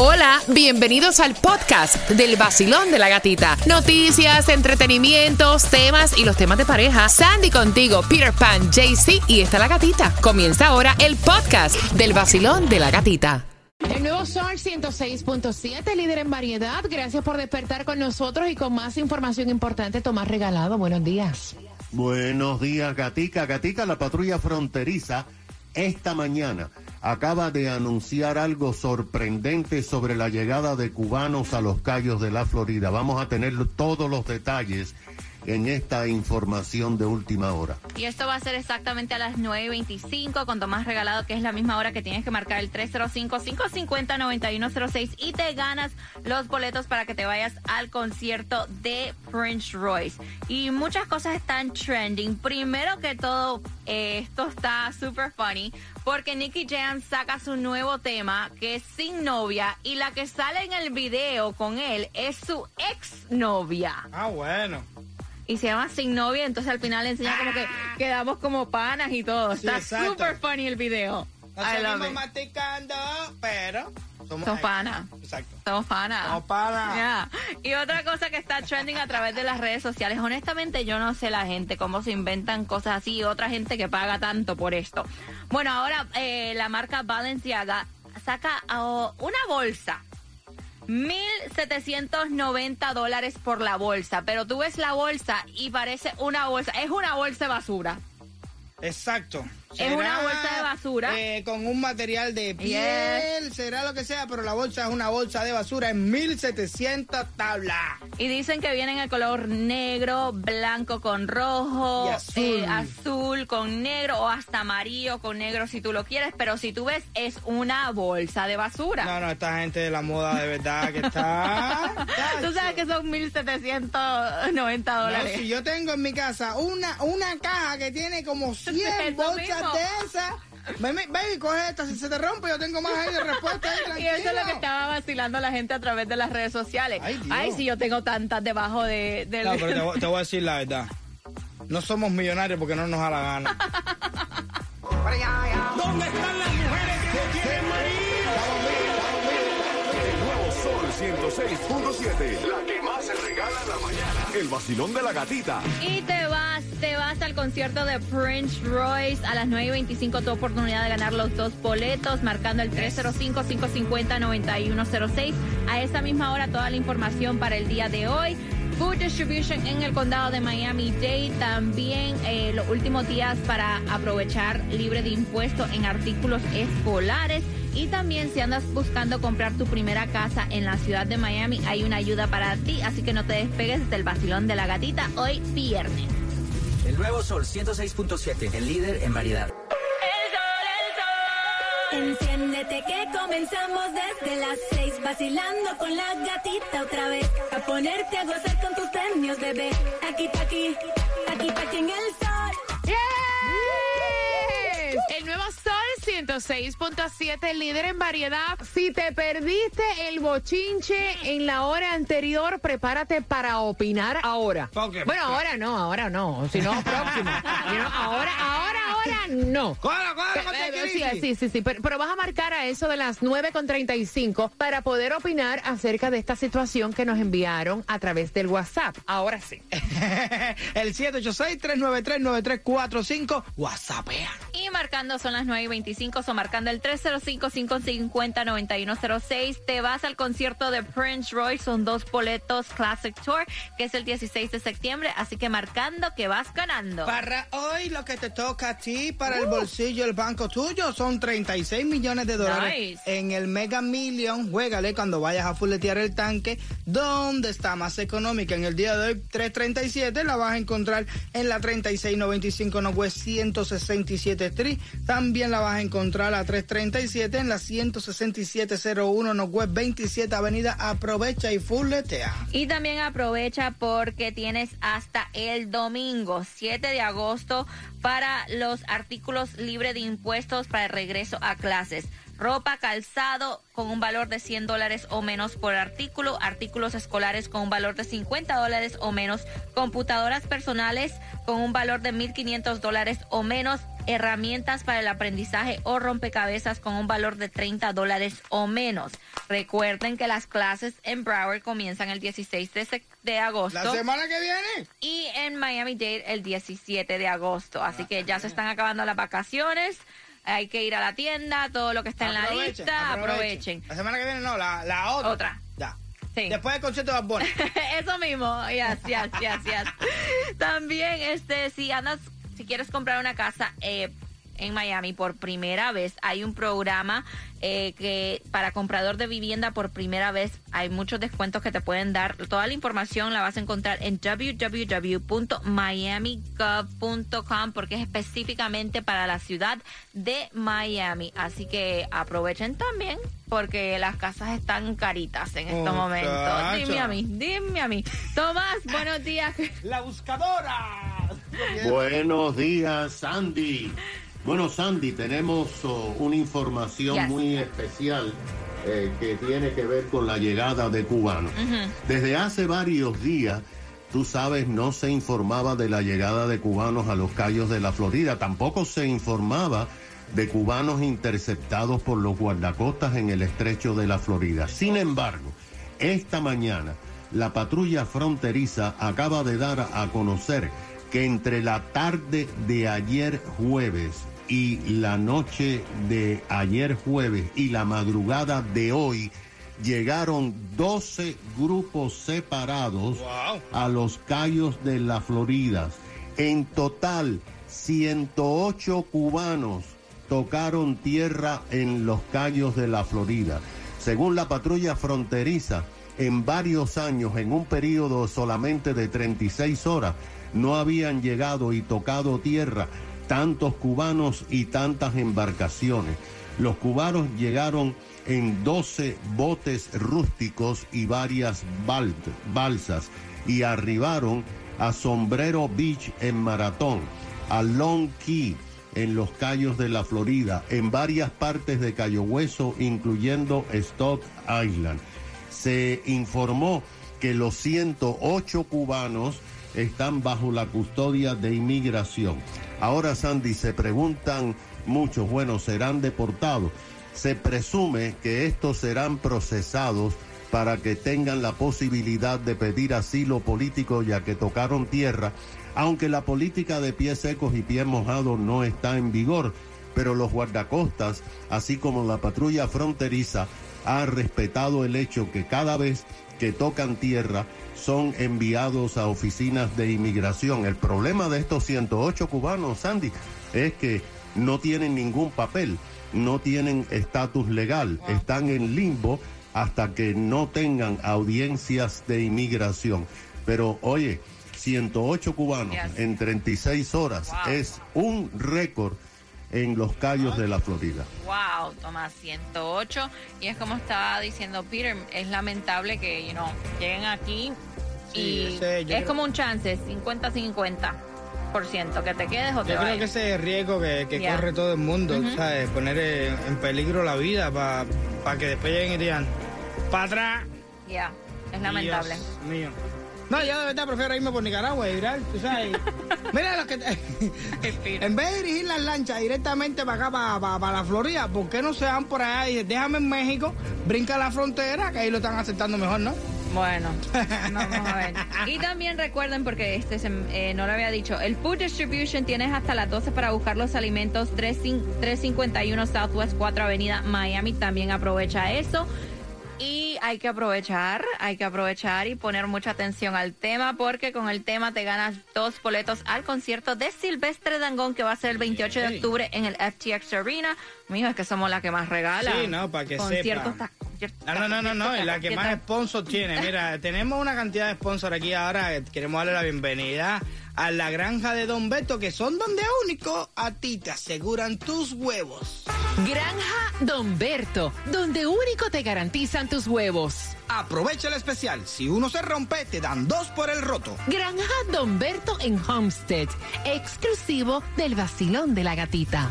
Hola, bienvenidos al podcast del vacilón de la gatita. Noticias, entretenimientos, temas y los temas de pareja. Sandy contigo, Peter Pan, JC y está la gatita. Comienza ahora el podcast del vacilón de la gatita. El nuevo Sol 106.7, líder en variedad. Gracias por despertar con nosotros y con más información importante. Tomás Regalado, buenos días. Buenos días, Gatica. Gatica, la patrulla fronteriza esta mañana acaba de anunciar algo sorprendente sobre la llegada de cubanos a los callos de la Florida. Vamos a tener todos los detalles en esta información de última hora. Y esto va a ser exactamente a las 9.25 con Tomás Regalado, que es la misma hora que tienes que marcar el 305-550-9106 y te ganas los boletos para que te vayas al concierto de Prince Royce. Y muchas cosas están trending. Primero que todo, eh, esto está super funny porque Nicky Jam saca su nuevo tema que es Sin Novia y la que sale en el video con él es su ex novia. Ah, bueno y se llama Sin Novia, entonces al final enseña como que quedamos como panas y todo. Está súper funny el video. Seguimos masticando, pero... Somos, panas. Exacto. Somos panas. Somos panas. Y otra cosa que está trending a través de las redes sociales. Honestamente, yo no sé la gente cómo se inventan cosas así y otra gente que paga tanto por esto. Bueno, ahora eh, la marca Balenciaga saca oh, una bolsa 1.790 dólares por la bolsa, pero tú ves la bolsa y parece una bolsa, es una bolsa de basura. Exacto. Es una bolsa de basura. Eh, con un material de piel, será lo que sea, pero la bolsa es una bolsa de basura en 1700 tablas. Y dicen que viene en el color negro, blanco con rojo, azul. Eh, azul con negro o hasta amarillo con negro si tú lo quieres, pero si tú ves es una bolsa de basura. No, no, esta gente de la moda de verdad que está... tú sabes que son 1790 dólares. si yo tengo en mi casa una, una caja que tiene como 100 bolsas de esa. Baby, coge esta. Si se te rompe, yo tengo más ahí de respuesta. y eso es lo que estaba vacilando la gente a través de las redes sociales. Ay, si yo tengo tantas debajo de. No, pero te, voy a decir la verdad. No somos millonarios porque no nos da la gana. ¿Dónde están las mujeres que quieren El nuevo Sol 106.7. La que El vacilón de la gatita. Y te vas te vas al concierto de Prince Royce a las 9.25, tu oportunidad de ganar los dos boletos, marcando el 305-550-9106. A esa misma hora, toda la información para el día de hoy. Food Distribution en el condado de Miami-Dade. También eh, los últimos días para aprovechar libre de impuestos en artículos escolares. Y también si andas buscando comprar tu primera casa en la ciudad de Miami, hay una ayuda para ti. Así que no te despegues del vacilón de la gatita hoy viernes. El nuevo Sol 106.7, el líder en variedad. Enciéndete que comenzamos desde las seis vacilando con la gatita otra vez a ponerte a gozar con tus premios bebé aquí pa aquí aquí pa aquí en el sol 106.7 líder en variedad. Si te perdiste el bochinche en la hora anterior prepárate para opinar ahora. Bueno ahora no ahora no. Sino próximo. Ahora ahora no. Sí, sí, sí, pero, vas a marcar a eso de las 9.35 para poder opinar acerca de esta situación que nos enviaron a través del WhatsApp. Ahora sí. El 786-393-9345 WhatsApp. Y marcando son las 9.25, son marcando el 305-550-9106. Te vas al concierto de Prince Royce, son dos boletos Classic Tour, que es el 16 de septiembre, así que marcando que vas ganando. Para hoy lo que te toca a ti para el bolsillo el banco tuyo. Son 36 millones de dólares en el Mega Million. Juégale cuando vayas a fuletear el tanque. ¿Dónde está más económica? En el día de hoy, 337 la vas a encontrar en la 3695 Northwest 167 Street. También la vas a encontrar a 337 en la 16701 Northwest 27 Avenida. Aprovecha y fuletea. Y también aprovecha porque tienes hasta el domingo 7 de agosto para los artículos libres de impuestos para el regreso a clases. Ropa, calzado con un valor de 100 dólares o menos por artículo, artículos escolares con un valor de 50 dólares o menos, computadoras personales con un valor de 1.500 dólares o menos, herramientas para el aprendizaje o rompecabezas con un valor de 30 dólares o menos. Recuerden que las clases en Broward comienzan el 16 de, de agosto. La semana que viene. Y en Miami-Dade el 17 de agosto. Así que ya se están acabando las vacaciones hay que ir a la tienda, todo lo que está en la lista, aprovechen. La semana que viene no, la, la otra. Otra. Ya. Sí. Después del concierto de Bad Eso mismo, yes, yes, yes, yes. También, este, si andas, si quieres comprar una casa, eh, en Miami por primera vez. Hay un programa eh, que para comprador de vivienda por primera vez hay muchos descuentos que te pueden dar. Toda la información la vas a encontrar en www.miamigov.com porque es específicamente para la ciudad de Miami. Así que aprovechen también porque las casas están caritas en estos momentos. Dime a mí, dime a mí. Tomás, buenos días. La buscadora. Buenos días, Sandy. Bueno, Sandy, tenemos oh, una información muy especial eh, que tiene que ver con la llegada de cubanos. Desde hace varios días, tú sabes, no se informaba de la llegada de cubanos a los callos de la Florida, tampoco se informaba de cubanos interceptados por los guardacostas en el estrecho de la Florida. Sin embargo, esta mañana, la patrulla fronteriza acaba de dar a conocer que entre la tarde de ayer jueves y la noche de ayer jueves y la madrugada de hoy llegaron 12 grupos separados a los callos de la Florida. En total, 108 cubanos tocaron tierra en los callos de la Florida. Según la patrulla fronteriza, en varios años, en un periodo solamente de 36 horas, no habían llegado y tocado tierra tantos cubanos y tantas embarcaciones. Los cubanos llegaron en 12 botes rústicos y varias balsas y arribaron a Sombrero Beach en Maratón, a Long Key en los Cayos de la Florida, en varias partes de Cayo Hueso, incluyendo Stock Island. Se informó que los 108 cubanos están bajo la custodia de inmigración. Ahora, Sandy, se preguntan muchos, bueno, serán deportados. Se presume que estos serán procesados para que tengan la posibilidad de pedir asilo político ya que tocaron tierra, aunque la política de pies secos y pies mojados no está en vigor, pero los guardacostas, así como la patrulla fronteriza, ha respetado el hecho que cada vez que tocan tierra son enviados a oficinas de inmigración. El problema de estos 108 cubanos, Sandy, es que no tienen ningún papel, no tienen estatus legal, están en limbo hasta que no tengan audiencias de inmigración. Pero oye, 108 cubanos en 36 horas es un récord en los callos de la Florida. Wow, Tomás, 108. Y es como estaba diciendo Peter, es lamentable que you know, lleguen aquí y es como un chance, 50-50 por ciento, que te quedes o te Yo creo que ese es el riesgo que, corre todo el mundo, ¿sabes? Poner en peligro la vida para que después lleguen y digan, para atrás. Ya, es lamentable. mío. No, yo de verdad prefiero irme por Nicaragua y virar, tú sabes. Mira los que. en vez de dirigir las lanchas directamente para acá, para, la Florida, ¿por qué no se van por allá y dicen, déjame en México, brinca la frontera, que ahí lo están aceptando mejor, ¿no? Bueno, vamos a ver. Y también recuerden, porque este eh, no lo había dicho, el Food Distribution tienes hasta las 12 para buscar los alimentos 351 Southwest 4 Avenida Miami. También aprovecha eso. Y hay que aprovechar, hay que aprovechar y poner mucha atención al tema porque con el tema te ganas dos boletos al concierto de Silvestre Dangón que va a ser el 28 de octubre en el FTX Arena. Mijo, es que somos la que más regala. Sí, no, para que conciertos no, no, no, no, no, y la que más sponsor tiene. Mira, tenemos una cantidad de sponsor aquí ahora. Queremos darle la bienvenida a la granja de Don Beto, que son donde único a ti te aseguran tus huevos. Granja Don Berto, donde único te garantizan tus huevos. Aprovecha el especial. Si uno se rompe, te dan dos por el roto. Granja Don Berto en Homestead, exclusivo del vacilón de la gatita.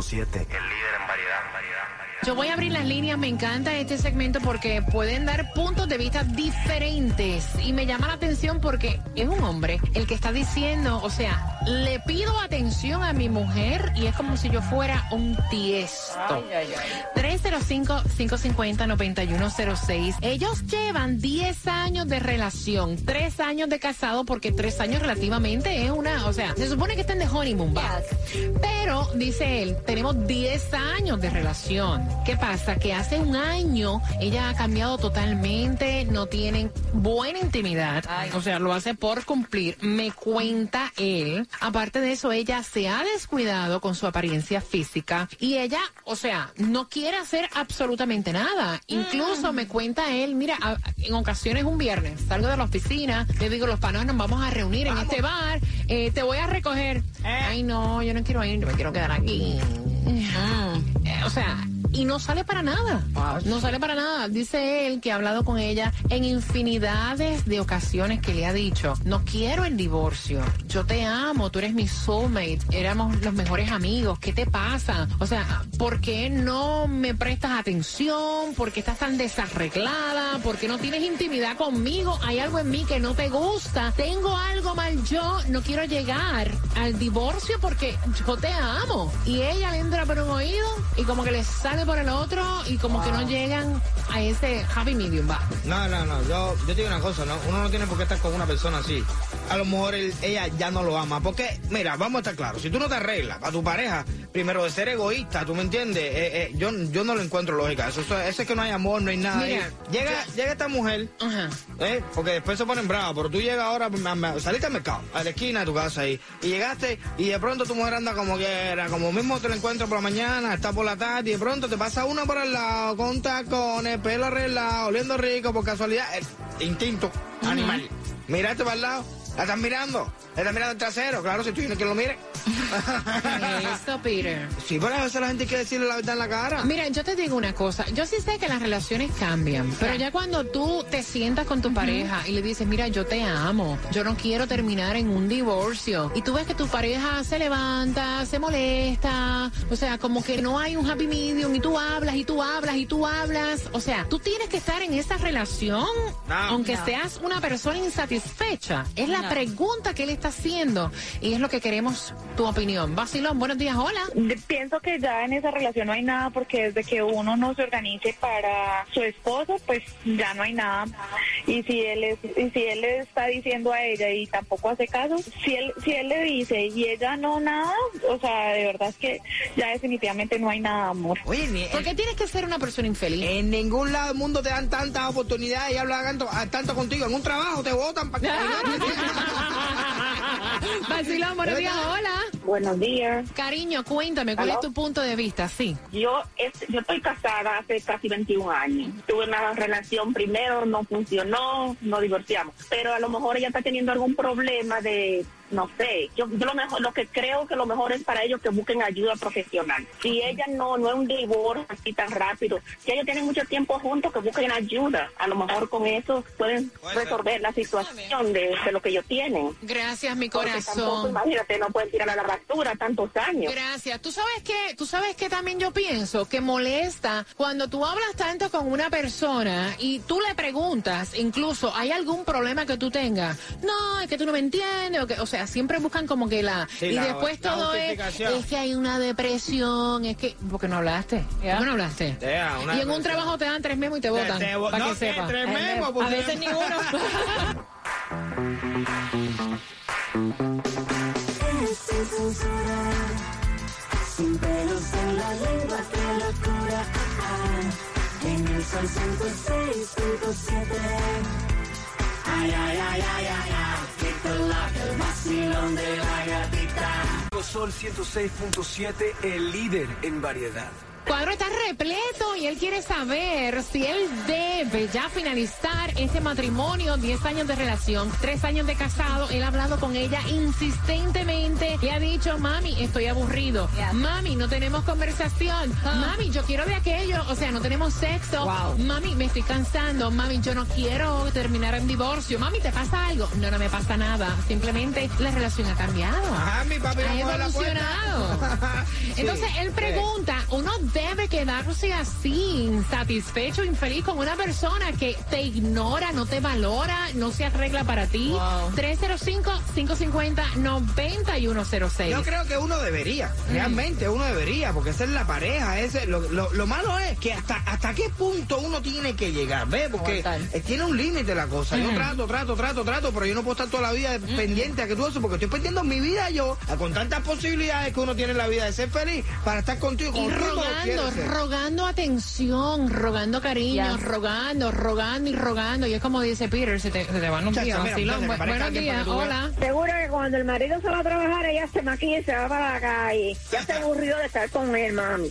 7. El líder en variedad, variedad. Yo voy a abrir las líneas, me encanta este segmento porque pueden dar puntos de vista diferentes y me llama la atención porque es un hombre el que está diciendo, o sea, le pido atención a mi mujer y es como si yo fuera un tiesto. 305-550-9106. Ellos llevan 10 años de relación, 3 años de casado porque 3 años relativamente es una, o sea, se supone que estén de honeymoon, ¿va? Pero, dice él, tenemos 10 años de relación. ¿Qué pasa? Que hace un año ella ha cambiado totalmente, no tienen buena intimidad, o sea, lo hace por cumplir. Me cuenta él. Aparte de eso, ella se ha descuidado con su apariencia física y ella, o sea, no quiere hacer absolutamente nada. Incluso me cuenta él, mira, en ocasiones un viernes salgo de la oficina, le digo, los panos nos vamos a reunir en este bar, eh, te voy a recoger. Eh. Ay, no, yo no quiero ir, me quiero quedar aquí. Eh, o sea, y no sale para nada. No sale para nada. Dice él que ha hablado con ella en infinidades de ocasiones que le ha dicho, no quiero el divorcio, yo te amo, tú eres mi soulmate, éramos los mejores amigos, ¿qué te pasa? O sea, ¿por qué no me prestas atención? ¿Por qué estás tan desarreglada? ¿Por qué no tienes intimidad conmigo? Hay algo en mí que no te gusta. Tengo algo mal yo, no quiero llegar al divorcio porque yo te amo. Y ella le entra por un oído y como que le sale por el otro y como que no llegan a ese happy medium, va. No, no, no, yo, yo te digo una cosa, ¿no? Uno no tiene por qué estar con una persona así. A lo mejor ella ya no lo ama. Porque, mira, vamos a estar claros, si tú no te arreglas a tu pareja, primero de ser egoísta, ¿tú me entiendes? Eh, eh, yo, yo no lo encuentro lógica. Eso, eso, es que no hay amor, no hay nada. llega, llega esta mujer, ¿eh? porque después se ponen bravos, pero tú llegas ahora, saliste al mercado, a la esquina de tu casa ahí, y llegaste y de pronto tu mujer anda como quiera, como mismo te la encuentras por la mañana, está por la tarde y de pronto te pasa uno por el lado, con tacones, pelo arreglado, oliendo rico, por casualidad, instinto animal. Mírate para el lado, la estás mirando, la estás mirando el trasero, claro, si tú tienes que lo mire. Eso, Peter. Sí, pero a veces la gente quiere decirle la verdad en la cara. Mira, yo te digo una cosa. Yo sí sé que las relaciones cambian, pero ya cuando tú te sientas con tu pareja y le dices, mira, yo te amo, yo no quiero terminar en un divorcio, y tú ves que tu pareja se levanta, se molesta, o sea, como que no hay un happy medium, y tú hablas, y tú hablas, y tú hablas. O sea, tú tienes que estar en esa relación, aunque seas una persona insatisfecha. Es la pregunta que él está haciendo, y es lo que queremos tu opinión. Basilón, buenos días, hola. Pienso que ya en esa relación no hay nada porque desde que uno no se organice para su esposo, pues ya no hay nada. Y si él es, y si él le está diciendo a ella y tampoco hace caso, si él, si él le dice y ella no nada, o sea, de verdad es que ya definitivamente no hay nada amor. Oye, ¿por qué tienes que ser una persona infeliz? En ningún lado del mundo te dan tantas oportunidades y hablan tanto, tanto contigo. En un trabajo te votan para que... Vacilón, buenos días, hola. Buenos días. Cariño, cuéntame, ¿cuál es tu punto de vista? Sí. Yo, yo estoy casada hace casi 21 años. Tuve una relación primero, no funcionó, no divorciamos. Pero a lo mejor ella está teniendo algún problema de no sé, yo, lo mejor, lo que creo que lo mejor es para ellos que busquen ayuda profesional. Si ella no, no es un divorcio así tan rápido, si ellos tienen mucho tiempo juntos, que busquen ayuda. A lo mejor con eso pueden resolver la situación de, lo que ellos tienen. Gracias, mi corazón. imagínate, no pueden tirar a la basura tantos años. Gracias. Tú sabes que, tú sabes que también yo pienso que molesta cuando tú hablas tanto con una persona y tú le preguntas, incluso, ¿hay algún problema que tú tengas? No, es que tú no me entiendes, o, o sea, siempre buscan como que la... y después todo es, es que hay una depresión, es que... ¿Por qué no hablaste? ¿Por qué no hablaste? y en un trabajo te dan tres memos y te votan, para que sepas. Tres memos, A veces ni uno. Sin pelos en la lengua, qué locura. En el sol 106.7. Ay, ay, ay, ay, ay, ay el. Sol 106.7, el líder en variedad. Cuadro está repleto él quiere saber si él debe ya finalizar ese matrimonio, 10 años de relación, 3 años de casado. Él ha hablado con ella insistentemente y ha dicho, mami, estoy aburrido. Mami, no tenemos conversación. Mami, yo quiero de aquello. O sea, no tenemos sexo. Mami, me estoy cansando. Mami, yo no quiero terminar en divorcio. Mami, ¿te pasa algo? No, no me pasa nada. Simplemente la relación ha cambiado. Ajá, mi papi ha evolucionado. Entonces, él pregunta, ¿uno debe quedarse así, insatisfecho, infeliz con una persona que te ignora, no te valora, no se arregla para ti? 305-550-9106. Yo creo que uno debería, realmente uno debería, porque esa es la pareja. Ese, lo, lo, malo es que hasta, hasta qué punto uno tiene que llegar, ¿ves? Porque tiene un límite la cosa. Yo trato, trato, trato, trato, pero yo no puedo estar toda la vida pendiente a que tú eso, porque estoy perdiendo mi vida yo, con tantas posibilidades que uno tiene en la vida de ser feliz, para estar contigo. Y rogando, rogando atención, rogando cariño, rogando, rogando y rogando. Y es como dice Peter, se te, se te van los días. Buenos días, hola. Seguro que cuando el marido se va a trabajar, ella se maquilla y se va para la calle. Ya está aburrido de estar con él, mami.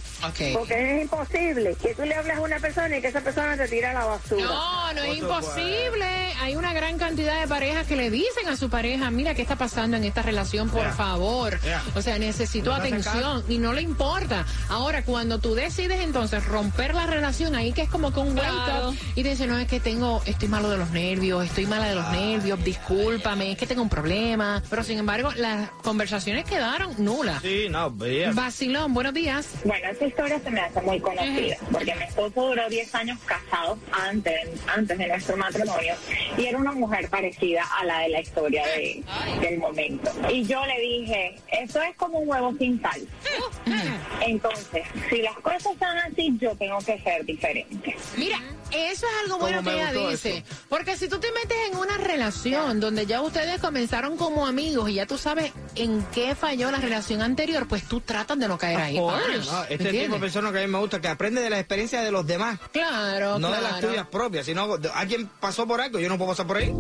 Porque es imposible que tú le hables a una persona y que esa persona te tira a la basura. No, no es imposible. Hay una gran cantidad de parejas que le dicen a su pareja, mira qué está pasando en esta relación, por favor. O sea, necesito atención y no le importa. Ahora, cuando tú decides entonces romper la relación, ahí que es como que un claro. y te dice, no, es que tengo, estoy malo de los nervios, estoy mala de los nervios, discúlpame, es que tengo un problema. Pero sin embargo, las conversaciones quedaron nulas. Sí, no, veía. Vacilón, buenos días. Bueno, esta historia se me hace muy conocida, porque mi esposo duró 10 años casado antes, antes de nuestro matrimonio, y era una mujer parecida a la de la historia de, del momento. Y yo le dije, eso es como un huevo sin sal. Entonces, si las cosas son así, yo tengo que ser diferente. Mira, eso es algo bueno que ella dice. Porque si tú te metes en una relación donde ya ustedes comenzaron como amigos y ya tú sabes en qué falló la relación anterior, pues tú tratas de no caer ahí. este tipo de persona que a mí me gusta, que aprende de las experiencias de los demás. Claro, No de las tuyas propias, sino alguien pasó por algo, yo no puedo pasar por ahí.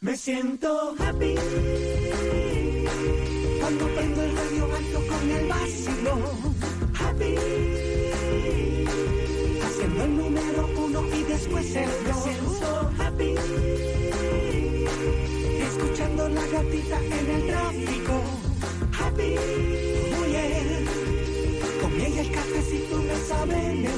Me siento happy Me siento happy escuchando la gatita en el tráfico. Happy muy bien con ella el cafecito me sabe